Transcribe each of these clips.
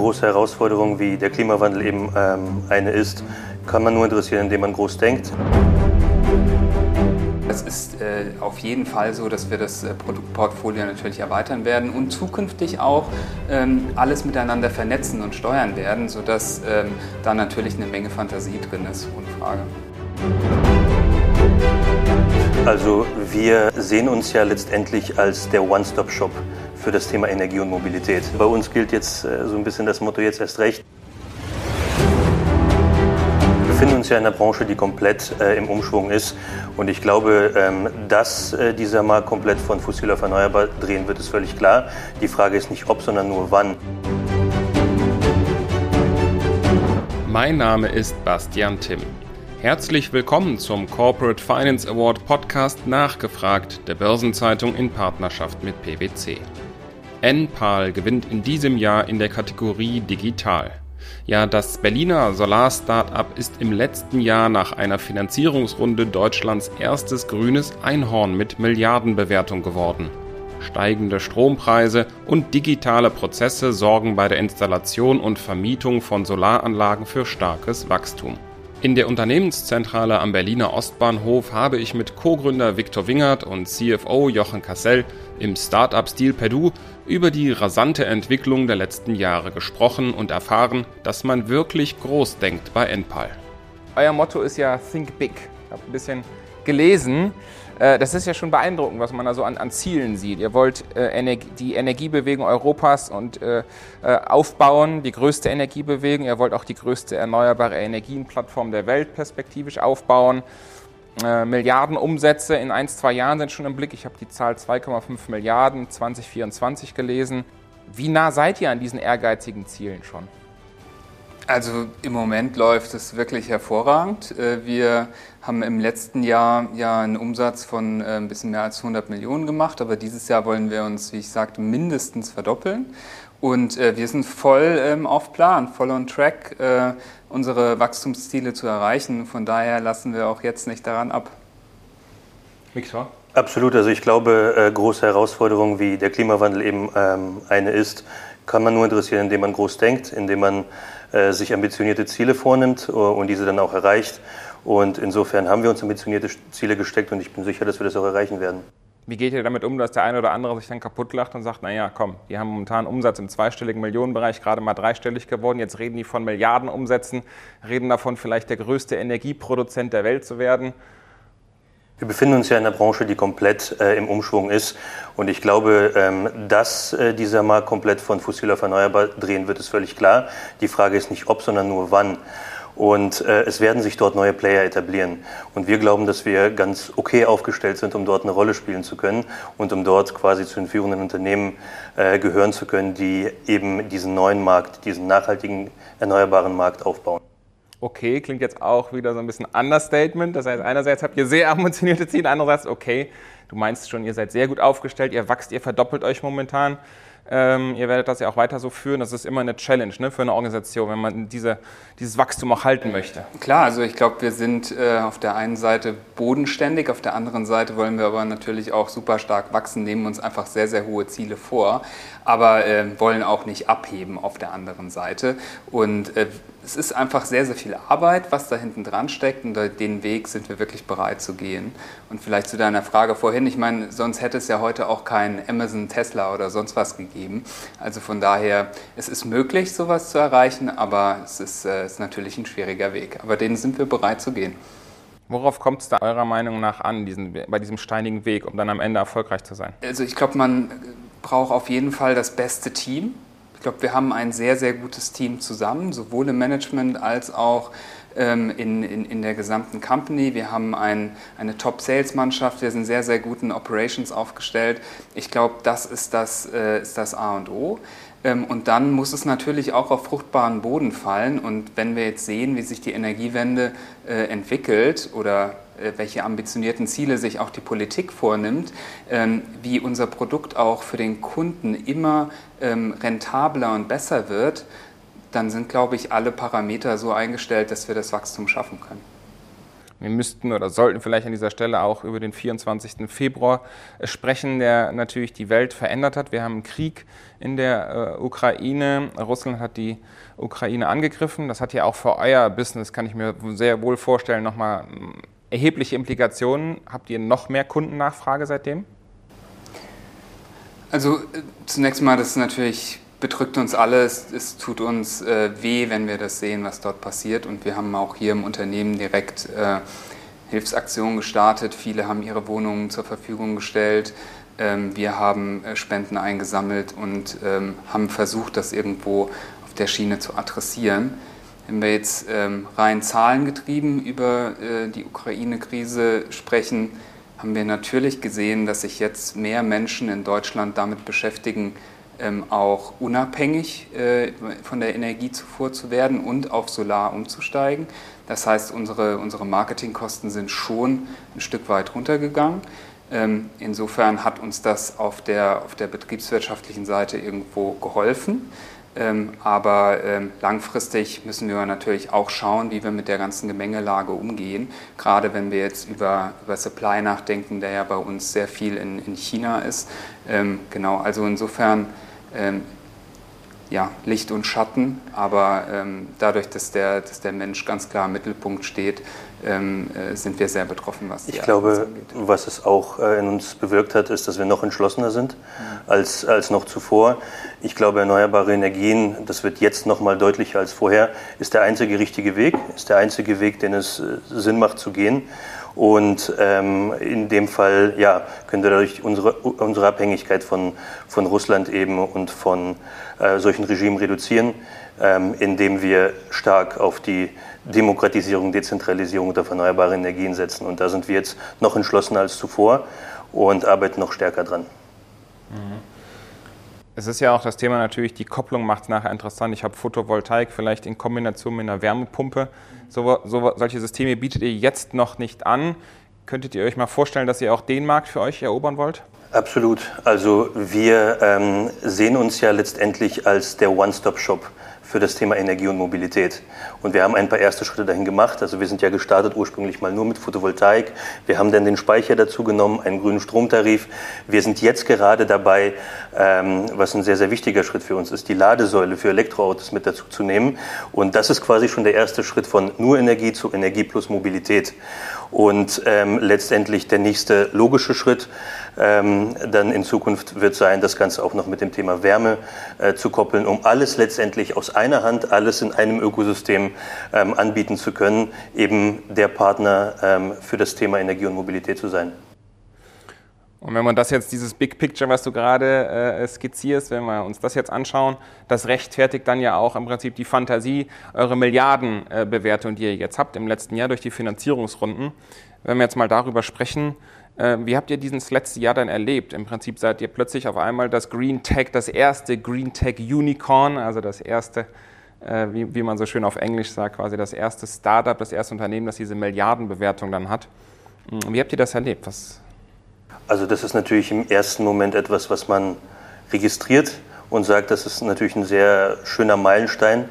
große Herausforderung wie der Klimawandel eben ähm, eine ist, kann man nur interessieren, indem man groß denkt. Es ist äh, auf jeden Fall so, dass wir das äh, Produktportfolio natürlich erweitern werden und zukünftig auch ähm, alles miteinander vernetzen und steuern werden, sodass ähm, da natürlich eine Menge Fantasie drin ist, ohne Frage. Also wir sehen uns ja letztendlich als der One-Stop-Shop für das Thema Energie und Mobilität. Bei uns gilt jetzt äh, so ein bisschen das Motto jetzt erst recht. Wir befinden uns ja in einer Branche, die komplett äh, im Umschwung ist. Und ich glaube, ähm, dass äh, dieser Markt komplett von fossil auf erneuerbar drehen wird, ist völlig klar. Die Frage ist nicht ob, sondern nur wann. Mein Name ist Bastian Timm. Herzlich willkommen zum Corporate Finance Award Podcast Nachgefragt der Börsenzeitung in Partnerschaft mit PwC. NPAL gewinnt in diesem Jahr in der Kategorie Digital. Ja, das Berliner Solar-Startup ist im letzten Jahr nach einer Finanzierungsrunde Deutschlands erstes grünes Einhorn mit Milliardenbewertung geworden. Steigende Strompreise und digitale Prozesse sorgen bei der Installation und Vermietung von Solaranlagen für starkes Wachstum. In der Unternehmenszentrale am Berliner Ostbahnhof habe ich mit Co-Gründer Viktor Wingert und CFO Jochen Kassell im Startup-Stil Perdu über die rasante Entwicklung der letzten Jahre gesprochen und erfahren, dass man wirklich groß denkt bei Enpal. Euer Motto ist ja Think Big. Ich habe ein bisschen gelesen. Äh, das ist ja schon beeindruckend, was man da so an, an Zielen sieht. Ihr wollt äh, Energie, die Energiebewegung Europas und, äh, äh, aufbauen, die größte Energiebewegung. Ihr wollt auch die größte erneuerbare Energienplattform der Welt perspektivisch aufbauen. Äh, Milliarden Umsätze in ein, zwei Jahren sind schon im Blick. Ich habe die Zahl 2,5 Milliarden 2024 gelesen. Wie nah seid ihr an diesen ehrgeizigen Zielen schon? Also im Moment läuft es wirklich hervorragend. Äh, wir haben im letzten Jahr ja einen Umsatz von äh, ein bisschen mehr als 100 Millionen gemacht, aber dieses Jahr wollen wir uns, wie ich sagte, mindestens verdoppeln. Und äh, wir sind voll ähm, auf Plan, voll on track, unsere Wachstumsziele zu erreichen. Von daher lassen wir auch jetzt nicht daran ab. Victor? Absolut. Also ich glaube, große Herausforderungen wie der Klimawandel eben ähm, eine ist, kann man nur interessieren, indem man groß denkt, indem man äh, sich ambitionierte Ziele vornimmt äh, und diese dann auch erreicht. Und insofern haben wir uns ambitionierte Ziele gesteckt und ich bin sicher, dass wir das auch erreichen werden. Wie geht ihr damit um, dass der eine oder andere sich dann kaputt lacht und sagt, naja, komm, die haben momentan Umsatz im zweistelligen Millionenbereich, gerade mal dreistellig geworden, jetzt reden die von Milliardenumsätzen, reden davon, vielleicht der größte Energieproduzent der Welt zu werden. Wir befinden uns ja in einer Branche, die komplett äh, im Umschwung ist. Und ich glaube, ähm, dass äh, dieser Markt komplett von fossil auf erneuerbar drehen wird, ist völlig klar. Die Frage ist nicht ob, sondern nur wann. Und äh, es werden sich dort neue Player etablieren. Und wir glauben, dass wir ganz okay aufgestellt sind, um dort eine Rolle spielen zu können und um dort quasi zu den führenden Unternehmen äh, gehören zu können, die eben diesen neuen Markt, diesen nachhaltigen erneuerbaren Markt aufbauen okay klingt jetzt auch wieder so ein bisschen Understatement. Das heißt, einerseits habt ihr sehr ambitionierte Ziele, andererseits, okay, du meinst schon, ihr seid sehr gut aufgestellt, ihr wachst, ihr verdoppelt euch momentan. Ähm, ihr werdet das ja auch weiter so führen. Das ist immer eine Challenge ne, für eine Organisation, wenn man diese, dieses Wachstum auch halten möchte. Klar, also ich glaube, wir sind äh, auf der einen Seite bodenständig, auf der anderen Seite wollen wir aber natürlich auch super stark wachsen, nehmen uns einfach sehr, sehr hohe Ziele vor, aber äh, wollen auch nicht abheben auf der anderen Seite. Und äh, es ist einfach sehr, sehr viel Arbeit, was da hinten dran steckt und den Weg sind wir wirklich bereit zu gehen. Und vielleicht zu deiner Frage vorhin, ich meine, sonst hätte es ja heute auch kein Amazon, Tesla oder sonst was gegeben. Also von daher, es ist möglich, sowas zu erreichen, aber es ist, äh, ist natürlich ein schwieriger Weg. Aber den sind wir bereit zu gehen. Worauf kommt es da eurer Meinung nach an, diesen, bei diesem steinigen Weg, um dann am Ende erfolgreich zu sein? Also ich glaube, man braucht auf jeden Fall das beste Team ich glaube, wir haben ein sehr, sehr gutes Team zusammen, sowohl im Management als auch ähm, in, in, in der gesamten Company. Wir haben ein, eine Top-Sales-Mannschaft, wir sind sehr, sehr gut in Operations aufgestellt. Ich glaube, das ist das, äh, ist das A und O. Ähm, und dann muss es natürlich auch auf fruchtbaren Boden fallen. Und wenn wir jetzt sehen, wie sich die Energiewende äh, entwickelt oder welche ambitionierten Ziele sich auch die Politik vornimmt, ähm, wie unser Produkt auch für den Kunden immer ähm, rentabler und besser wird, dann sind, glaube ich, alle Parameter so eingestellt, dass wir das Wachstum schaffen können. Wir müssten oder sollten vielleicht an dieser Stelle auch über den 24. Februar sprechen, der natürlich die Welt verändert hat. Wir haben einen Krieg in der äh, Ukraine. Russland hat die Ukraine angegriffen. Das hat ja auch für euer Business, kann ich mir sehr wohl vorstellen, nochmal hm, erhebliche Implikationen. Habt ihr noch mehr Kundennachfrage seitdem? Also äh, zunächst mal, das natürlich bedrückt uns alles. Es tut uns äh, weh, wenn wir das sehen, was dort passiert. Und wir haben auch hier im Unternehmen direkt äh, Hilfsaktionen gestartet. Viele haben ihre Wohnungen zur Verfügung gestellt. Ähm, wir haben äh, Spenden eingesammelt und ähm, haben versucht, das irgendwo auf der Schiene zu adressieren. Wenn wir jetzt ähm, rein zahlengetrieben über äh, die Ukraine-Krise sprechen, haben wir natürlich gesehen, dass sich jetzt mehr Menschen in Deutschland damit beschäftigen, ähm, auch unabhängig äh, von der Energiezufuhr zu werden und auf Solar umzusteigen. Das heißt, unsere, unsere Marketingkosten sind schon ein Stück weit runtergegangen. Ähm, insofern hat uns das auf der, auf der betriebswirtschaftlichen Seite irgendwo geholfen. Ähm, aber ähm, langfristig müssen wir natürlich auch schauen, wie wir mit der ganzen Gemengelage umgehen. Gerade wenn wir jetzt über, über Supply nachdenken, der ja bei uns sehr viel in, in China ist. Ähm, genau, also insofern ähm, ja, Licht und Schatten, aber ähm, dadurch, dass der, dass der Mensch ganz klar im Mittelpunkt steht, ähm, äh, sind wir sehr betroffen, was die Ich glaube, was es auch äh, in uns bewirkt hat, ist, dass wir noch entschlossener sind mhm. als, als noch zuvor. Ich glaube, erneuerbare Energien, das wird jetzt noch mal deutlicher als vorher, ist der einzige richtige Weg, ist der einzige Weg, den es äh, Sinn macht zu gehen. Und ähm, in dem Fall ja, können wir dadurch unsere, unsere Abhängigkeit von, von Russland eben und von äh, solchen Regimen reduzieren, ähm, indem wir stark auf die Demokratisierung, Dezentralisierung der erneuerbaren Energien setzen. Und da sind wir jetzt noch entschlossener als zuvor und arbeiten noch stärker dran. Mhm. Es ist ja auch das Thema natürlich, die Kopplung macht es nachher interessant. Ich habe Photovoltaik vielleicht in Kombination mit einer Wärmepumpe. So, so, solche Systeme bietet ihr jetzt noch nicht an. Könntet ihr euch mal vorstellen, dass ihr auch den Markt für euch erobern wollt? Absolut. Also wir ähm, sehen uns ja letztendlich als der One-Stop-Shop für das Thema Energie und Mobilität. Und wir haben ein paar erste Schritte dahin gemacht. Also wir sind ja gestartet ursprünglich mal nur mit Photovoltaik. Wir haben dann den Speicher dazu genommen, einen grünen Stromtarif. Wir sind jetzt gerade dabei, ähm, was ein sehr, sehr wichtiger Schritt für uns ist, die Ladesäule für Elektroautos mit dazu zu nehmen. Und das ist quasi schon der erste Schritt von nur Energie zu Energie plus Mobilität. Und ähm, letztendlich der nächste logische Schritt ähm, dann in Zukunft wird sein, das Ganze auch noch mit dem Thema Wärme äh, zu koppeln, um alles letztendlich aus einer Hand, alles in einem Ökosystem ähm, anbieten zu können, eben der Partner ähm, für das Thema Energie und Mobilität zu sein. Und wenn man das jetzt, dieses Big Picture, was du gerade äh, skizzierst, wenn wir uns das jetzt anschauen, das rechtfertigt dann ja auch im Prinzip die Fantasie, eure Milliardenbewertung, äh, die ihr jetzt habt im letzten Jahr durch die Finanzierungsrunden. Wenn wir jetzt mal darüber sprechen, wie habt ihr dieses letzte Jahr dann erlebt? Im Prinzip seid ihr plötzlich auf einmal das Green Tech, das erste Green Tech Unicorn, also das erste, äh, wie, wie man so schön auf Englisch sagt, quasi das erste Startup, das erste Unternehmen, das diese Milliardenbewertung dann hat. Hm, wie habt ihr das erlebt? Was, also das ist natürlich im ersten Moment etwas, was man registriert und sagt, das ist natürlich ein sehr schöner Meilenstein,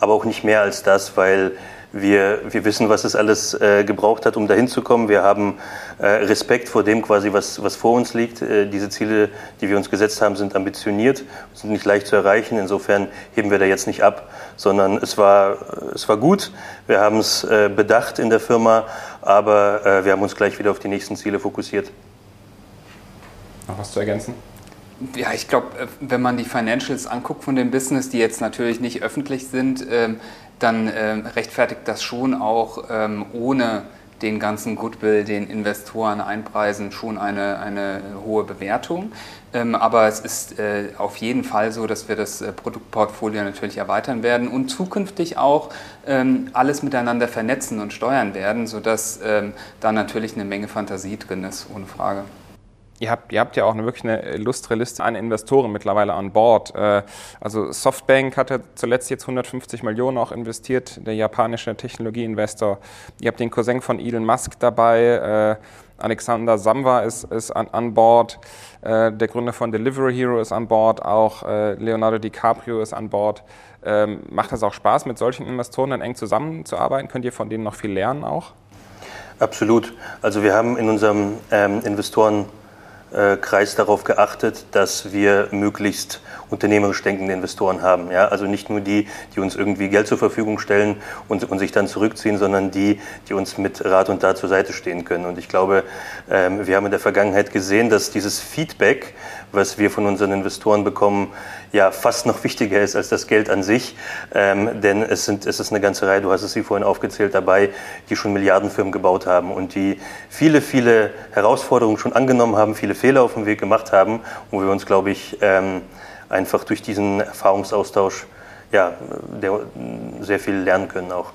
aber auch nicht mehr als das, weil wir, wir wissen, was es alles äh, gebraucht hat, um dahin zu kommen. Wir haben äh, Respekt vor dem quasi, was, was vor uns liegt. Äh, diese Ziele, die wir uns gesetzt haben, sind ambitioniert, sind nicht leicht zu erreichen. Insofern heben wir da jetzt nicht ab, sondern es war, es war gut. Wir haben es äh, bedacht in der Firma, aber äh, wir haben uns gleich wieder auf die nächsten Ziele fokussiert. Noch was zu ergänzen? Ja, ich glaube, äh, wenn man die Financials anguckt von dem Business, die jetzt natürlich nicht öffentlich sind, ähm, dann ähm, rechtfertigt das schon auch ähm, ohne den ganzen Goodwill, den Investoren einpreisen, schon eine, eine hohe Bewertung. aber es ist äh, auf jeden Fall so, dass wir das äh, Produktportfolio natürlich erweitern werden und zukünftig auch alles miteinander vernetzen und steuern werden, sodass da natürlich eine Menge Fantasie drin ist, ohne Frage. Ihr habt, ihr habt ja auch eine, wirklich eine illustre Liste an Investoren mittlerweile an Bord. Äh, also Softbank hat ja zuletzt jetzt 150 Millionen auch investiert, der japanische Technologieinvestor. Ihr habt den Cousin von Elon Musk dabei. Äh, Alexander Samwa ist, ist an, an Bord. Äh, der Gründer von Delivery Hero ist an Bord. Auch Leonardo DiCaprio ist an Bord. Ähm, macht das auch Spaß, mit solchen Investoren dann eng zusammenzuarbeiten? Könnt ihr von denen noch viel lernen auch? Absolut. Also wir haben in unserem ähm, Investorenkreis darauf geachtet, dass wir möglichst unternehmerisch denkende Investoren haben. Ja? Also nicht nur die, die uns irgendwie Geld zur Verfügung stellen und, und sich dann zurückziehen, sondern die, die uns mit Rat und Tat zur Seite stehen können. Und ich glaube, ähm, wir haben in der Vergangenheit gesehen, dass dieses Feedback, was wir von unseren Investoren bekommen, ja fast noch wichtiger ist als das Geld an sich. Ähm, denn es, sind, es ist eine ganze Reihe, du hast es wie vorhin aufgezählt, dabei, die schon Milliardenfirmen gebaut haben und die viele, viele Herausforderungen schon angenommen haben, viele Fehler auf dem Weg gemacht haben, wo wir uns, glaube ich, ähm, einfach durch diesen Erfahrungsaustausch ja, sehr viel lernen können auch.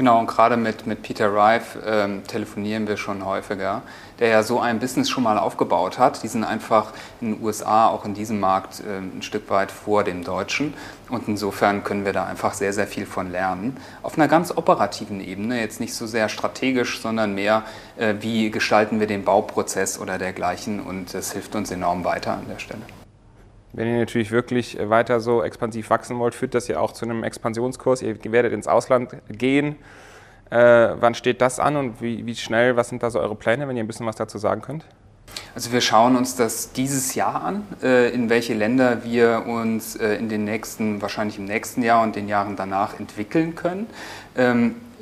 Genau, und gerade mit, mit Peter Rife ähm, telefonieren wir schon häufiger, der ja so ein Business schon mal aufgebaut hat. Die sind einfach in den USA, auch in diesem Markt, äh, ein Stück weit vor dem Deutschen. Und insofern können wir da einfach sehr, sehr viel von lernen. Auf einer ganz operativen Ebene, jetzt nicht so sehr strategisch, sondern mehr, äh, wie gestalten wir den Bauprozess oder dergleichen. Und das hilft uns enorm weiter an der Stelle. Wenn ihr natürlich wirklich weiter so expansiv wachsen wollt, führt das ja auch zu einem Expansionskurs. Ihr werdet ins Ausland gehen. Äh, wann steht das an und wie, wie, schnell, was sind da so eure Pläne, wenn ihr ein bisschen was dazu sagen könnt? Also wir schauen uns das dieses Jahr an, äh, in welche Länder wir uns äh, in den nächsten, wahrscheinlich im nächsten Jahr und den Jahren danach entwickeln können.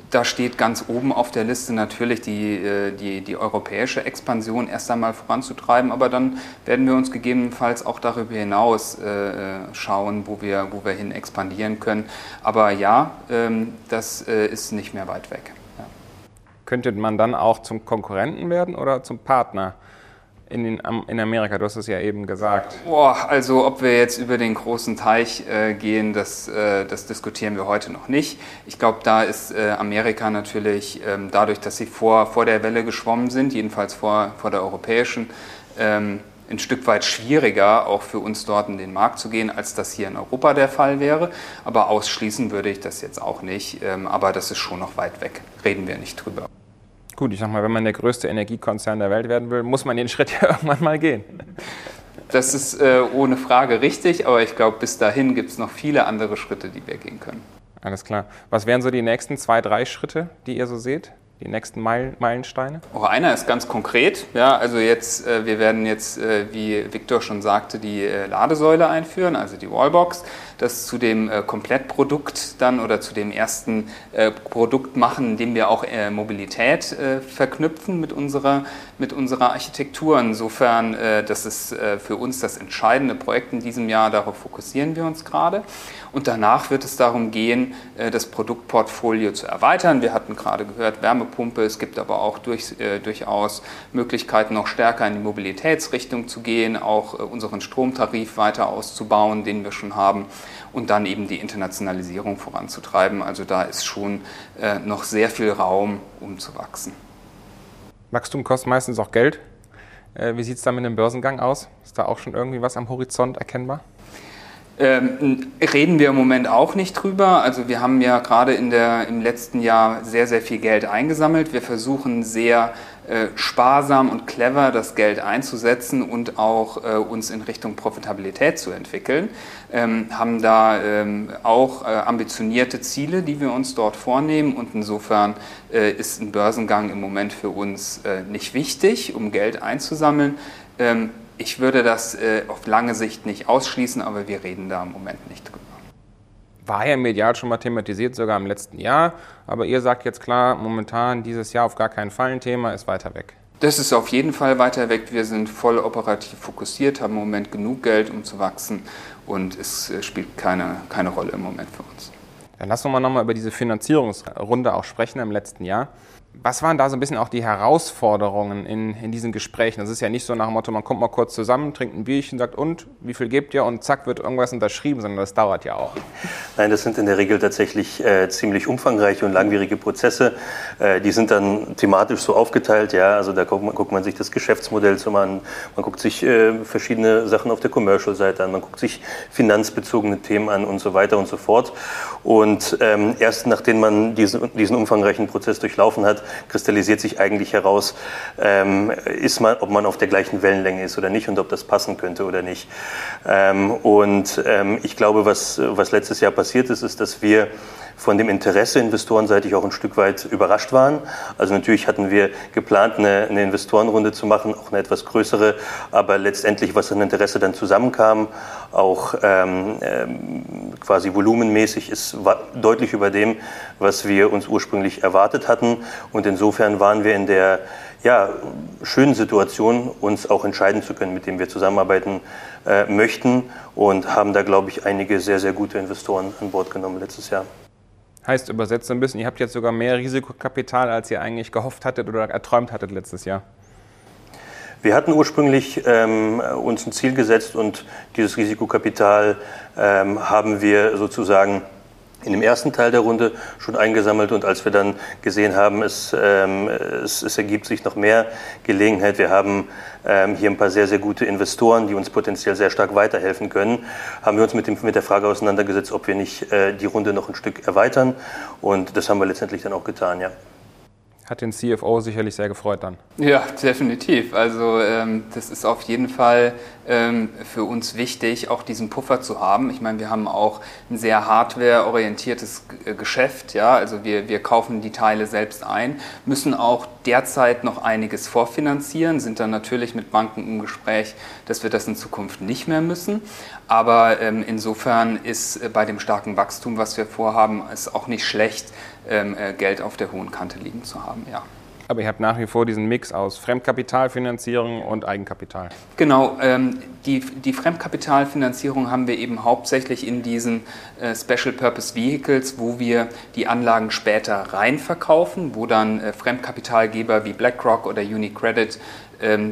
Da steht ganz oben auf der Liste natürlich die, äh, die, die europäische Expansion erst einmal voranzutreiben, aber dann werden wir uns gegebenenfalls auch darüber hinaus äh, schauen, wo wir, wo wir hin expandieren können. Aber ja, ähm, das äh, ist nicht mehr weit weg. Ja. Könnte man dann auch zum Konkurrenten werden oder zum Partner? In, den, in Amerika? Du hast es ja eben gesagt. Boah, also ob wir jetzt über den großen Teich äh, gehen, das, äh, das diskutieren wir heute noch nicht. Ich glaube, da ist äh, Amerika natürlich ähm, dadurch, dass sie vor, vor der Welle geschwommen sind, jedenfalls vor, vor der europäischen, ähm, ein Stück weit schwieriger, auch für uns dort in den Markt zu gehen, als das hier in Europa der Fall wäre. Aber ausschließen würde ich das jetzt auch nicht. Ähm, aber das ist schon noch weit weg. Reden wir nicht drüber. Gut, ich sag mal, wenn man der größte Energiekonzern der Welt werden will, muss man den Schritt ja irgendwann mal gehen. Das ist äh, ohne Frage richtig, aber ich glaube, bis dahin gibt es noch viele andere Schritte, die wir gehen können. Alles klar. Was wären so die nächsten zwei, drei Schritte, die ihr so seht? Die nächsten Meilensteine? Auch einer ist ganz konkret. Ja, also jetzt, äh, wir werden jetzt, äh, wie Viktor schon sagte, die äh, Ladesäule einführen, also die Wallbox. Das zu dem Komplettprodukt dann oder zu dem ersten Produkt machen, indem wir auch Mobilität verknüpfen mit unserer, mit unserer Architektur. Insofern, das ist für uns das entscheidende Projekt in diesem Jahr. Darauf fokussieren wir uns gerade. Und danach wird es darum gehen, äh, das Produktportfolio zu erweitern. Wir hatten gerade gehört, Wärmepumpe. Es gibt aber auch durch, äh, durchaus Möglichkeiten, noch stärker in die Mobilitätsrichtung zu gehen, auch äh, unseren Stromtarif weiter auszubauen, den wir schon haben, und dann eben die Internationalisierung voranzutreiben. Also da ist schon noch sehr viel Raum, um zu wachsen. Wachstum kostet meistens auch Geld. Wie sieht es da mit dem Börsengang aus? Ist da auch schon irgendwie was am Horizont erkennbar? Ähm, reden wir im Moment auch nicht drüber. Also wir haben ja gerade in der, im letzten Jahr sehr, sehr viel Geld eingesammelt. Wir versuchen sehr äh, sparsam und clever das Geld einzusetzen und auch äh, uns in Richtung Profitabilität zu entwickeln. Ähm, haben da ähm, auch äh, ambitionierte Ziele, die wir uns dort vornehmen und insofern äh, ist ein Börsengang im Moment für uns äh, nicht wichtig, um Geld einzusammeln. Ich würde das äh, auf lange Sicht nicht ausschließen, aber wir reden da im Moment nicht drüber. War ja medial schon mal thematisiert, sogar im letzten Jahr. Aber ihr sagt jetzt klar, momentan dieses Jahr auf gar keinen Fall ein Thema, ist weiter weg. Das ist auf jeden Fall weiter weg. Wir sind voll operativ fokussiert, haben im Moment genug Geld, um zu wachsen und es äh, spielt keine, keine Rolle im Moment für uns. Dann lassen wir mal nochmal über diese Finanzierungsrunde auch sprechen im letzten Jahr. Was waren da so ein bisschen auch die Herausforderungen in, in diesen Gesprächen? Das ist ja nicht so nach dem Motto, man kommt mal kurz zusammen, trinkt ein Bierchen, sagt, und, wie viel gebt ihr? Und zack, wird irgendwas unterschrieben, sondern das dauert ja auch. Nein, das sind in der Regel tatsächlich äh, ziemlich umfangreiche und langwierige Prozesse. Äh, die sind dann thematisch so aufgeteilt, ja, also da guckt man, guckt man sich das Geschäftsmodell zum an, man guckt sich äh, verschiedene Sachen auf der Commercial-Seite an, man guckt sich finanzbezogene Themen an und so weiter und so fort. Und ähm, erst nachdem man diesen, diesen umfangreichen Prozess durchlaufen hat, kristallisiert sich eigentlich heraus, ähm, ist man, ob man auf der gleichen Wellenlänge ist oder nicht und ob das passen könnte oder nicht. Ähm, und ähm, ich glaube, was, was letztes Jahr passiert ist, ist, dass wir von dem Interesse investorenseitig auch ein Stück weit überrascht waren. Also natürlich hatten wir geplant, eine, eine Investorenrunde zu machen, auch eine etwas größere, aber letztendlich, was an Interesse dann zusammenkam, auch ähm, ähm, quasi volumenmäßig, ist deutlich über dem, was wir uns ursprünglich erwartet hatten. Und insofern waren wir in der ja, schönen Situation, uns auch entscheiden zu können, mit dem wir zusammenarbeiten äh, möchten und haben da, glaube ich, einige sehr, sehr gute Investoren an Bord genommen letztes Jahr. Heißt übersetzt ein bisschen, ihr habt jetzt sogar mehr Risikokapital, als ihr eigentlich gehofft hattet oder erträumt hattet letztes Jahr. Wir hatten ursprünglich ähm, uns ein Ziel gesetzt und dieses Risikokapital ähm, haben wir sozusagen in dem ersten Teil der Runde schon eingesammelt und als wir dann gesehen haben, es, ähm, es, es ergibt sich noch mehr Gelegenheit, wir haben ähm, hier ein paar sehr, sehr gute Investoren, die uns potenziell sehr stark weiterhelfen können, haben wir uns mit, dem, mit der Frage auseinandergesetzt, ob wir nicht äh, die Runde noch ein Stück erweitern. Und das haben wir letztendlich dann auch getan, ja hat den CFO sicherlich sehr gefreut dann. Ja, definitiv. Also ähm, das ist auf jeden Fall ähm, für uns wichtig, auch diesen Puffer zu haben. Ich meine, wir haben auch ein sehr hardware-orientiertes äh, Geschäft. Ja? Also wir, wir kaufen die Teile selbst ein, müssen auch derzeit noch einiges vorfinanzieren, sind dann natürlich mit Banken im Gespräch, dass wir das in Zukunft nicht mehr müssen. Aber ähm, insofern ist äh, bei dem starken Wachstum, was wir vorhaben, es auch nicht schlecht, Geld auf der hohen Kante liegen zu haben. Ja. Aber ihr habt nach wie vor diesen Mix aus Fremdkapitalfinanzierung und Eigenkapital. Genau, ähm, die, die Fremdkapitalfinanzierung haben wir eben hauptsächlich in diesen äh, Special Purpose Vehicles, wo wir die Anlagen später rein verkaufen, wo dann äh, Fremdkapitalgeber wie BlackRock oder UniCredit ähm,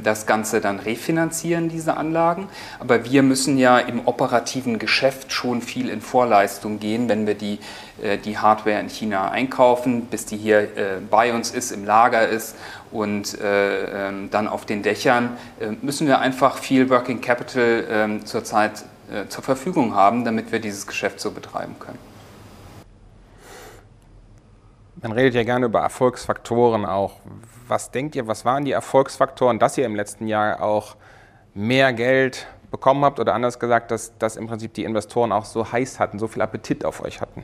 das Ganze dann refinanzieren, diese Anlagen. Aber wir müssen ja im operativen Geschäft schon viel in Vorleistung gehen, wenn wir die, äh, die Hardware in China einkaufen, bis die hier äh, bei uns ist, im Lager ist und äh, ähm, dann auf den Dächern, müssen wir einfach viel Working Capital ähm, zurzeit zur Verfügung haben, damit wir dieses Geschäft so betreiben können. Man redet ja gerne über Erfolgsfaktoren auch. Was denkt ihr, was waren die Erfolgsfaktoren, dass ihr im letzten Jahr auch mehr Geld bekommen habt oder anders gesagt, dass, dass im Prinzip die Investoren auch so heiß hatten, so viel Appetit auf euch hatten?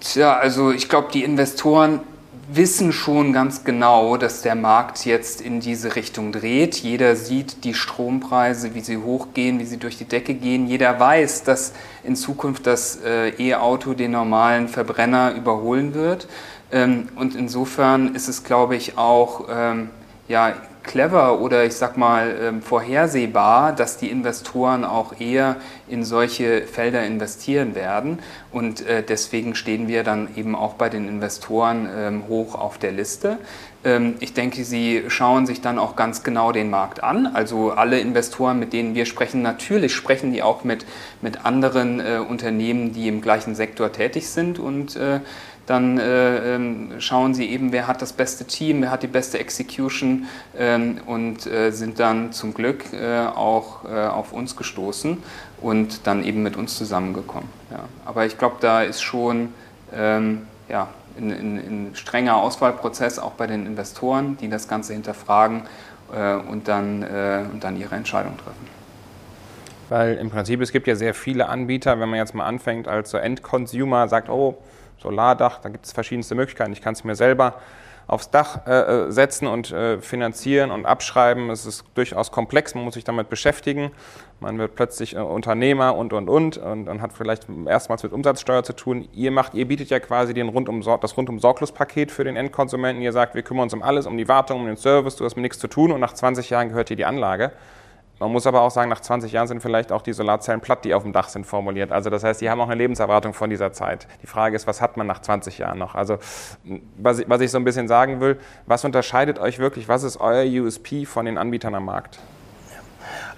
Tja, also ich glaube, die Investoren wissen schon ganz genau, dass der Markt jetzt in diese Richtung dreht. Jeder sieht die Strompreise, wie sie hochgehen, wie sie durch die Decke gehen. Jeder weiß, dass in Zukunft das äh, E-Auto den normalen Verbrenner überholen wird. Ähm, und insofern ist es, glaube ich, auch ähm, ja, clever oder ich sag mal ähm, vorhersehbar, dass die Investoren auch eher in solche Felder investieren werden. Und äh, deswegen stehen wir dann eben auch bei den Investoren ähm, hoch auf der Liste. Ähm, ich denke, sie schauen sich dann auch ganz genau den Markt an. Also alle Investoren, mit denen wir sprechen, natürlich sprechen die auch mit, mit anderen äh, Unternehmen, die im gleichen Sektor tätig sind und äh, dann äh, ähm, schauen sie eben, wer hat das beste Team, wer hat die beste Execution ähm, und äh, sind dann zum Glück äh, auch äh, auf uns gestoßen und dann eben mit uns zusammengekommen. Ja. Aber ich glaube, da ist schon ähm, ja, ein, ein, ein, strenger Auswahlprozess auch bei den Investoren, die das Ganze hinterfragen äh, und, dann, äh, und dann ihre Entscheidung treffen. Weil im Prinzip, es gibt ja sehr viele Anbieter, wenn man jetzt mal anfängt als so Endconsumer, sagt, oh, Solardach, da gibt es verschiedenste Möglichkeiten. Ich kann es mir selber aufs Dach äh, äh, setzen und äh, finanzieren und abschreiben. Es ist durchaus komplex, man muss sich damit beschäftigen. Man wird plötzlich äh, Unternehmer und, und, und, und und hat vielleicht erstmals mit Umsatzsteuer zu tun. Ihr macht, ihr bietet ja quasi den rundum, das rundum Sorglospaket für den Endkonsumenten. Ihr sagt, wir kümmern uns um alles, um die Wartung, um den Service, du hast mit nichts zu tun und nach 20 Jahren gehört dir die Anlage. Man muss aber auch sagen, nach 20 Jahren sind vielleicht auch die Solarzellen platt, die auf dem Dach sind, formuliert. Also das heißt, die haben auch eine Lebenserwartung von dieser Zeit. Die Frage ist, was hat man nach 20 Jahren noch? Also was ich, was ich so ein bisschen sagen will, was unterscheidet euch wirklich, was ist euer USP von den Anbietern am Markt?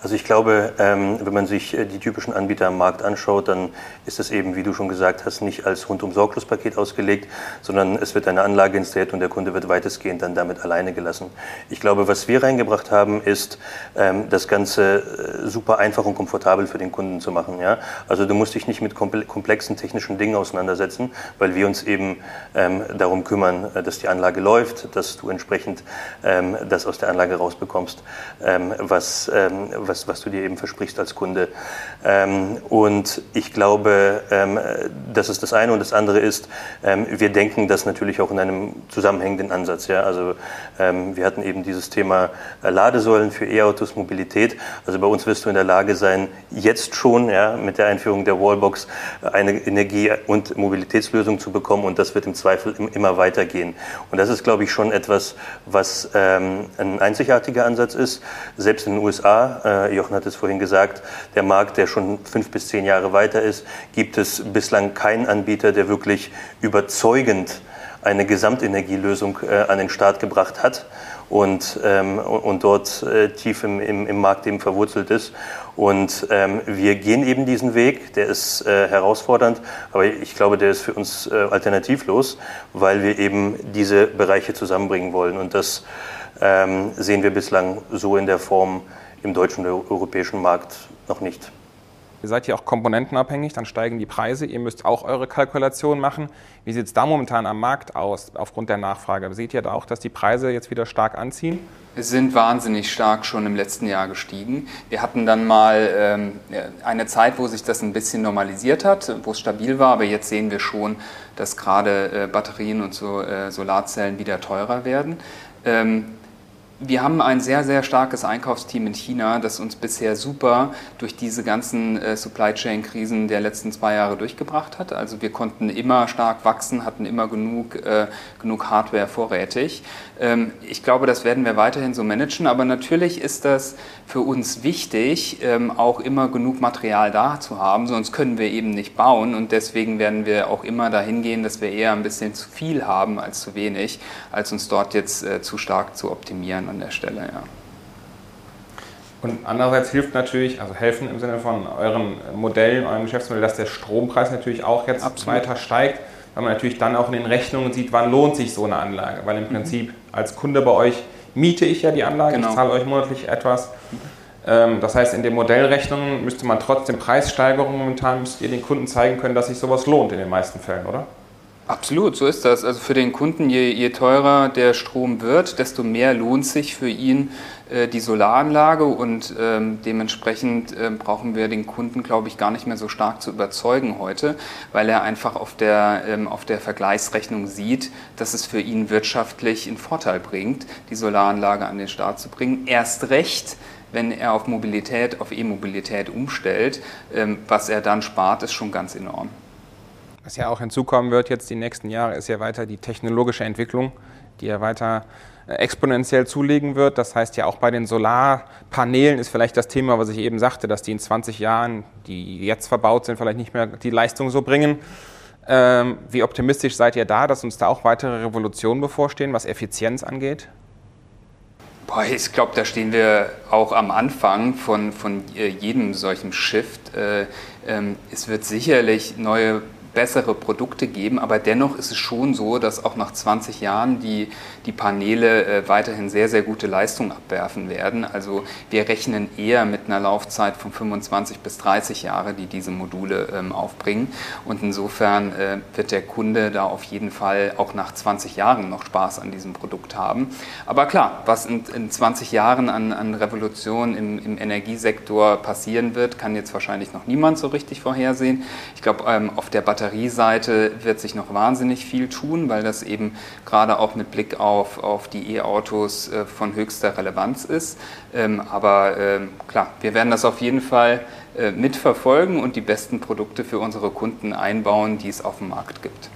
Also ich glaube, ähm, wenn man sich äh, die typischen Anbieter am Markt anschaut, dann ist es eben, wie du schon gesagt hast, nicht als rundum Sorglospaket ausgelegt, sondern es wird eine Anlage installiert und der Kunde wird weitestgehend dann damit alleine gelassen. Ich glaube, was wir reingebracht haben, ist, ähm, das Ganze äh, super einfach und komfortabel für den Kunden zu machen. Also du musst dich nicht mit komplexen technischen Dingen auseinandersetzen, weil wir uns eben ähm, darum kümmern, äh, dass die Anlage läuft, dass du entsprechend das aus der Anlage rausbekommst, was was, was du dir eben versprichst als Kunde. Ähm, und ich glaube, ähm, das ist das eine. Und das andere ist, ähm, wir denken das natürlich auch in einem zusammenhängenden Ansatz. Ja? Also ähm, wir hatten eben dieses Thema äh, Ladesäulen für E-Autos, Mobilität. Also bei uns wirst du in der Lage sein, jetzt schon ja, mit der Einführung der Wallbox eine Energie- und Mobilitätslösung zu bekommen. Und das wird im Zweifel immer weitergehen. Und das ist, glaube ich, schon etwas, was ähm, ein einzigartiger Ansatz ist. Selbst in den USA, äh, Jochen hat es vorhin gesagt, der Markt, der schon fünf bis zehn Jahre weiter ist, gibt es bislang keinen Anbieter, der wirklich überzeugend eine Gesamtenergielösung äh, an den Start gebracht hat und, ähm, und dort äh, tief im, im, im Markt eben verwurzelt ist. Und ähm, wir gehen eben diesen Weg, der ist äh, herausfordernd, aber ich glaube, der ist für uns äh, alternativlos, weil wir eben diese Bereiche zusammenbringen wollen. Und das ähm, sehen wir bislang so in der Form im deutschen und europäischen Markt noch nicht. Ihr seid ja auch komponentenabhängig, dann steigen die Preise. Ihr müsst auch eure Kalkulation machen. Wie sieht es da momentan am Markt aus aufgrund der Nachfrage? Seht ihr da auch, dass die Preise jetzt wieder stark anziehen? Es sind wahnsinnig stark schon im letzten Jahr gestiegen. Wir hatten dann mal ähm, eine Zeit, wo sich das ein bisschen normalisiert hat, wo es stabil war, aber jetzt sehen wir schon, dass gerade äh, Batterien und so, äh, Solarzellen wieder teurer werden. Ähm, wir haben ein sehr, sehr starkes Einkaufsteam in China, das uns bisher super durch diese ganzen äh, Supply Chain-Krisen der letzten zwei Jahre durchgebracht hat. Also wir konnten immer stark wachsen, hatten immer genug, äh, genug Hardware vorrätig. Ähm, ich glaube, das werden wir weiterhin so managen, aber natürlich ist das für uns wichtig, ähm, auch immer genug Material da zu haben, sonst können wir eben nicht bauen und deswegen werden wir auch immer dahin gehen, dass wir eher ein bisschen zu viel haben als zu wenig, als uns dort jetzt äh, zu stark zu optimieren an der Stelle, ja. Und andererseits hilft natürlich, also helfen im Sinne von euren Modellen, eurem Geschäftsmodell, dass der Strompreis natürlich auch jetzt Absolut. weiter steigt, weil man natürlich dann auch in den Rechnungen sieht, wann lohnt sich so eine Anlage. Weil im mhm. Prinzip als Kunde bei euch miete ich ja die Anlage, genau. ich zahle euch monatlich etwas. Mhm. Das heißt, in den Modellrechnungen müsste man trotzdem Preissteigerungen momentan, müsst ihr den Kunden zeigen können, dass sich sowas lohnt in den meisten Fällen, oder? Absolut, so ist das. Also für den Kunden, je, je teurer der Strom wird, desto mehr lohnt sich für ihn äh, die Solaranlage und ähm, dementsprechend äh, brauchen wir den Kunden, glaube ich, gar nicht mehr so stark zu überzeugen heute, weil er einfach auf der, ähm, auf der Vergleichsrechnung sieht, dass es für ihn wirtschaftlich einen Vorteil bringt, die Solaranlage an den Start zu bringen. Erst recht, wenn er auf Mobilität, auf E-Mobilität umstellt, ähm, was er dann spart, ist schon ganz enorm. Was ja auch hinzukommen wird jetzt die nächsten Jahre, ist ja weiter die technologische Entwicklung, die ja weiter äh, exponentiell zulegen wird. Das heißt ja auch bei den Solarpanelen ist vielleicht das Thema, was ich eben sagte, dass die in 20 Jahren, die jetzt verbaut sind, vielleicht nicht mehr die Leistung so bringen. Ähm, wie optimistisch seid ihr da, dass uns da auch weitere Revolutionen bevorstehen, was Effizienz angeht? Boah, ich glaube, da stehen wir auch am Anfang von, von äh, jedem solchen Shift. Äh, ähm, es wird sicherlich neue bessere Produkte geben, aber dennoch ist es schon so, dass auch nach 20 Jahren die, die Paneele äh, weiterhin sehr, sehr gute Leistung abwerfen werden. Also wir rechnen eher mit einer Laufzeit von 25 bis 30 Jahre, die diese Module ähm, aufbringen. Und insofern äh, wird der Kunde da auf jeden Fall auch nach 20 Jahren noch Spaß an diesem Produkt haben. Aber klar, was in, in 20 Jahren an, an Revolution im, im Energiesektor passieren wird, kann jetzt wahrscheinlich noch niemand so richtig vorhersehen. Ich glaube, ähm, auf der Batterie Batterieseite wird sich noch wahnsinnig viel tun, weil das eben gerade auch mit Blick auf, auf die E-Autos äh, von höchster Relevanz ist. Ähm, aber äh, klar, wir werden das auf jeden Fall äh, mitverfolgen und die besten Produkte für unsere Kunden einbauen, die es auf dem Markt gibt.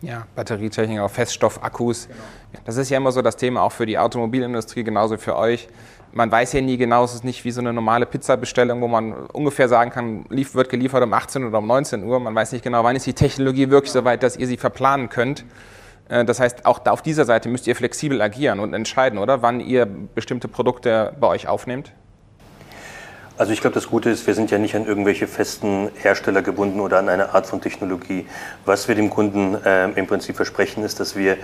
Ja, Batterietechnik, auch Feststoffakkus. Genau. Das ist ja immer so das Thema auch für die Automobilindustrie, genauso für euch man weiß ja nie genau, es ist nicht wie so eine normale Pizzabestellung, wo man ungefähr sagen kann, lief, wird geliefert um 18 oder um 19 Uhr. Man weiß nicht genau, wann ist die Technologie wirklich so weit, dass ihr sie verplanen könnt. Äh, das heißt, auch auf dieser Seite müsst ihr flexibel agieren und entscheiden, oder? Wann ihr bestimmte Produkte bei euch aufnehmt? Also ich glaube, das Gute ist, wir sind ja nicht an irgendwelche festen Hersteller gebunden oder an eine Art von Technologie. Was wir dem Kunden äh, im Prinzip versprechen, ist, dass wir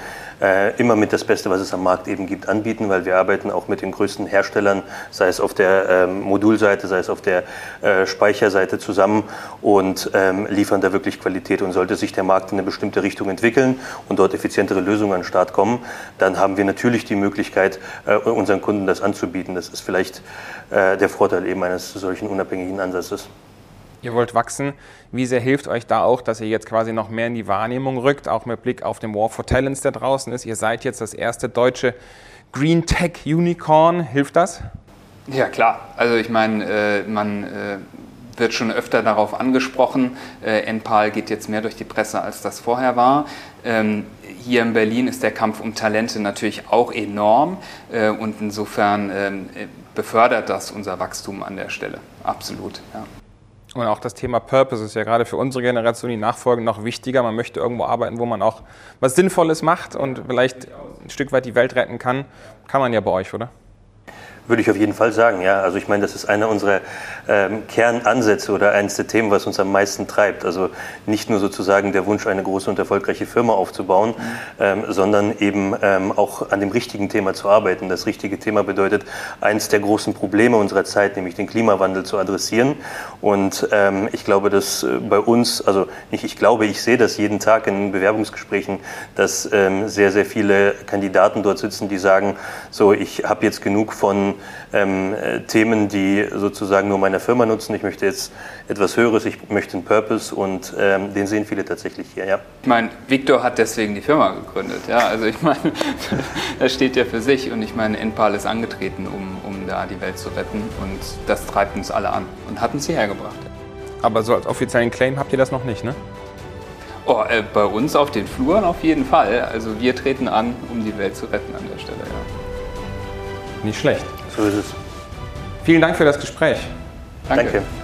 äh, immer mit das Beste, was es am Markt eben gibt, anbieten, weil wir arbeiten auch mit den größten Herstellern, sei es auf der ähm, Modulseite, sei es auf der äh, Speicherseite zusammen und ähm, liefern da wirklich Qualität. Und sollte sich der Markt in eine bestimmte Richtung entwickeln und dort effizientere Lösungen an den Start kommen, dann haben wir natürlich die Möglichkeit, äh, unseren Kunden das anzubieten. Das ist vielleicht äh, der Vorteil eben eines solchen unabhängigen Ansatzes. Ihr wollt wachsen. Wie sehr hilft euch da auch, dass ihr jetzt quasi noch mehr in die Wahrnehmung rückt, auch mit Blick auf den War for Talents, der draußen ist? Ihr seid jetzt das erste deutsche Green Tech Unicorn. Hilft das? Ja, klar. Also ich meine, äh, man äh, wird schon öfter darauf angesprochen. Äh, NPAL geht jetzt mehr durch die Presse, als das vorher war. Ähm, hier in Berlin ist der Kampf um Talente natürlich auch enorm äh, und insofern ähm, befördert das unser Wachstum an der Stelle. Absolut. Ja. Und auch das Thema Purpose ist ja gerade für unsere Generation, die nachfolgen, noch wichtiger. Man möchte irgendwo arbeiten, wo man auch was Sinnvolles macht und vielleicht ein Stück weit die Welt retten kann. Kann man ja bei euch, oder? Würde ich auf jeden Fall sagen, ja. Also ich meine, das ist einer unserer ähm, Kernansätze oder eines der Themen, was uns am meisten treibt. Also nicht nur sozusagen der Wunsch, eine große und erfolgreiche Firma aufzubauen, mhm. ähm, sondern eben ähm, auch an dem richtigen Thema zu arbeiten. Das richtige Thema bedeutet, eins der großen Probleme unserer Zeit, nämlich den Klimawandel zu adressieren. Und ähm, ich glaube, dass äh, bei uns, also nicht ich glaube, ich sehe das jeden Tag in Bewerbungsgesprächen, dass ähm, sehr, sehr viele Kandidaten dort sitzen, die sagen, so, ich habe jetzt genug von ähm, äh, Themen, die sozusagen nur meine Firma nutzen. Ich möchte jetzt etwas Höheres, ich möchte einen Purpose und ähm, den sehen viele tatsächlich hier. Ja. Ich meine, Victor hat deswegen die Firma gegründet. Ja? Also ich meine, das steht ja für sich und ich meine, Enpal ist angetreten, um, um da die Welt zu retten und das treibt uns alle an und hat uns hierher gebracht. Aber so als offiziellen Claim habt ihr das noch nicht, ne? Oh, äh, bei uns auf den Fluren auf jeden Fall. Also wir treten an, um die Welt zu retten an der Stelle. Ja. Nicht schlecht. So ist es. Vielen Dank für das Gespräch. Danke. Danke.